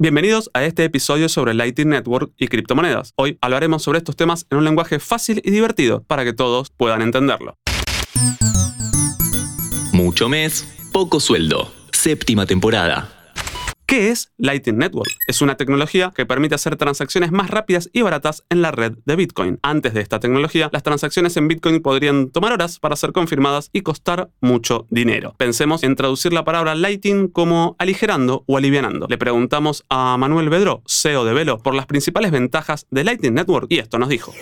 Bienvenidos a este episodio sobre Lightning Network y criptomonedas. Hoy hablaremos sobre estos temas en un lenguaje fácil y divertido para que todos puedan entenderlo. Mucho mes, poco sueldo. Séptima temporada. ¿Qué es Lightning Network? Es una tecnología que permite hacer transacciones más rápidas y baratas en la red de Bitcoin. Antes de esta tecnología, las transacciones en Bitcoin podrían tomar horas para ser confirmadas y costar mucho dinero. Pensemos en traducir la palabra Lightning como aligerando o alivianando. Le preguntamos a Manuel Bedro, CEO de Velo, por las principales ventajas de Lightning Network y esto nos dijo.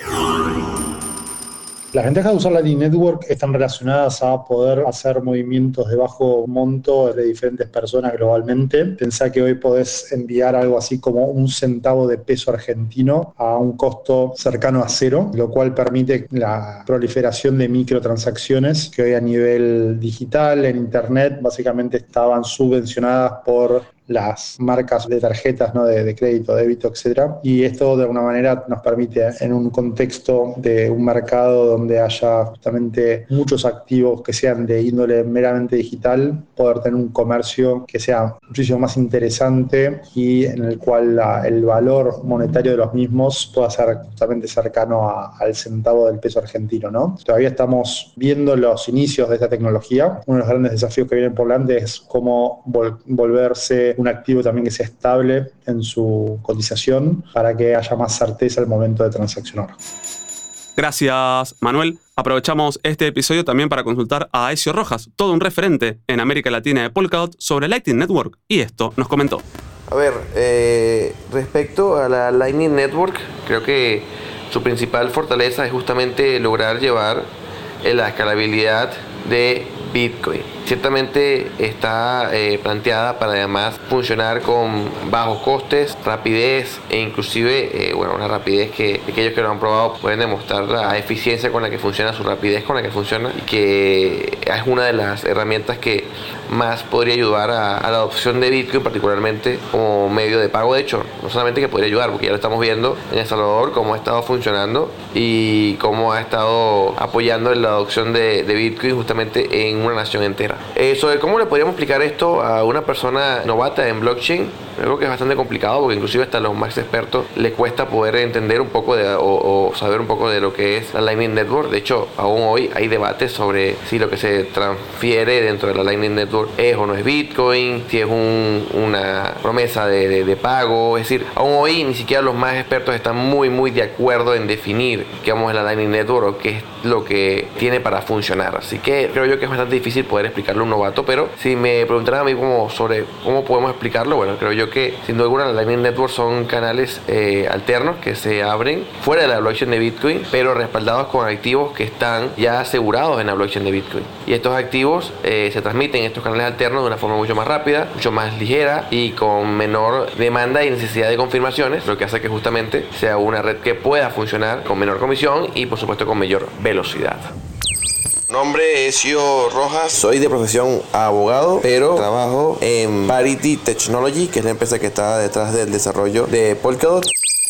Las ventajas de usar Lightning Network están relacionadas a poder hacer movimientos de bajo monto de diferentes personas globalmente. Pensá que hoy podés enviar algo así como un centavo de peso argentino a un costo cercano a cero, lo cual permite la proliferación de microtransacciones que hoy a nivel digital, en Internet, básicamente estaban subvencionadas por las marcas de tarjetas ¿no? de, crédito, débito, etcétera. Y esto de alguna manera nos permite, en un contexto de un mercado donde haya justamente muchos activos que sean de índole meramente digital, poder tener un comercio que sea muchísimo más interesante y en el cual el valor monetario de los mismos pueda ser justamente cercano al centavo del peso argentino. ¿no? Todavía estamos viendo los inicios de esta tecnología. Uno de los grandes desafíos que vienen por delante es cómo volverse un activo también que sea estable en su cotización para que haya más certeza al momento de transaccionar. Gracias, Manuel. Aprovechamos este episodio también para consultar a Aesio Rojas, todo un referente en América Latina de Polkadot sobre Lightning Network, y esto nos comentó. A ver, eh, respecto a la Lightning Network, creo que su principal fortaleza es justamente lograr llevar la escalabilidad de Bitcoin. Ciertamente está eh, planteada para además funcionar con bajos costes, rapidez e inclusive, eh, bueno, una rapidez que aquellos que lo han probado pueden demostrar la eficiencia con la que funciona, su rapidez con la que funciona y que es una de las herramientas que más podría ayudar a, la adopción de Bitcoin, particularmente como medio de pago. De hecho, no solamente que podría ayudar, porque ya lo estamos viendo en El Salvador, cómo ha estado funcionando y cómo ha estado apoyando la adopción de, de Bitcoin justamente en una nación entera. Eh, sobre cómo le podríamos explicar esto a una persona novata en blockchain, creo que es bastante complicado porque inclusive hasta los más expertos le cuesta poder entender un poco de, o, saber un poco de lo que es la Lightning Network. De hecho, aún hoy hay debates sobre si lo que se transfiere dentro de la Lightning Network es o no es Bitcoin, si es una promesa de, de, pago. Es decir, aún hoy ni siquiera los más expertos están muy, muy de acuerdo en definir qué en la Lightning Network o qué es lo que tiene para funcionar. Así que creo yo que es bastante difícil poder explicarlo a un novato, pero si me preguntaran a mí como sobre cómo podemos explicarlo, bueno, creo yo que sin duda alguna Lightning Network son canales eh, alternos que se abren fuera de la blockchain de Bitcoin, pero respaldados con activos que están ya asegurados en la blockchain de Bitcoin. Y estos activos eh, se transmiten en estos canales alternos de una forma mucho más rápida, mucho más ligera y con menor demanda y necesidad de confirmaciones, lo que hace que justamente sea una red que pueda funcionar con menor comisión y por supuesto con mayor velocidad. Nombre es Yo Rojas, soy de profesión abogado, pero trabajo en Parity Technology, que es la empresa que está detrás del desarrollo de Polkadot.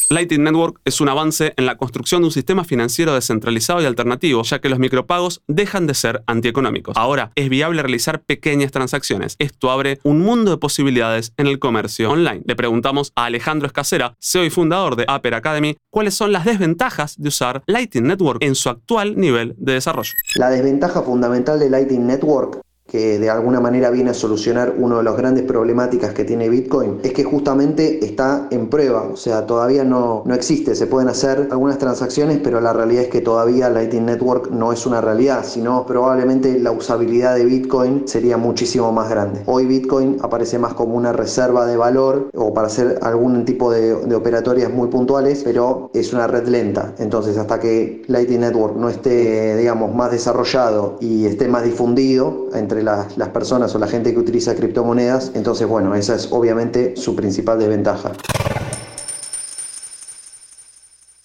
Lightning Network es un avance en la construcción de un sistema financiero descentralizado y alternativo, ya que los micropagos dejan de ser antieconómicos. Ahora es viable realizar pequeñas transacciones. Esto abre un mundo de posibilidades en el comercio online. Le preguntamos a Alejandro Escacera, CEO y fundador de Aper Academy, cuáles son las desventajas de usar Lightning Network en su actual nivel de desarrollo. La desventaja fundamental de Lightning Network que de alguna manera viene a solucionar una de las grandes problemáticas que tiene Bitcoin, es que justamente está en prueba, o sea, todavía no, no existe, se pueden hacer algunas transacciones, pero la realidad es que todavía Lightning Network no es una realidad, sino probablemente la usabilidad de Bitcoin sería muchísimo más grande. Hoy Bitcoin aparece más como una reserva de valor o para hacer algún tipo de, de operatorias muy puntuales, pero es una red lenta, entonces hasta que Lightning Network no esté, digamos, más desarrollado y esté más difundido entre las, las personas o la gente que utiliza criptomonedas. Entonces, bueno, esa es obviamente su principal desventaja.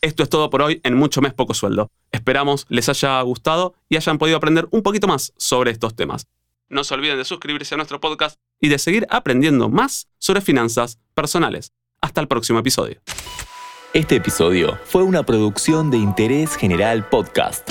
Esto es todo por hoy en Mucho Mes Poco Sueldo. Esperamos les haya gustado y hayan podido aprender un poquito más sobre estos temas. No se olviden de suscribirse a nuestro podcast y de seguir aprendiendo más sobre finanzas personales. Hasta el próximo episodio. Este episodio fue una producción de Interés General Podcast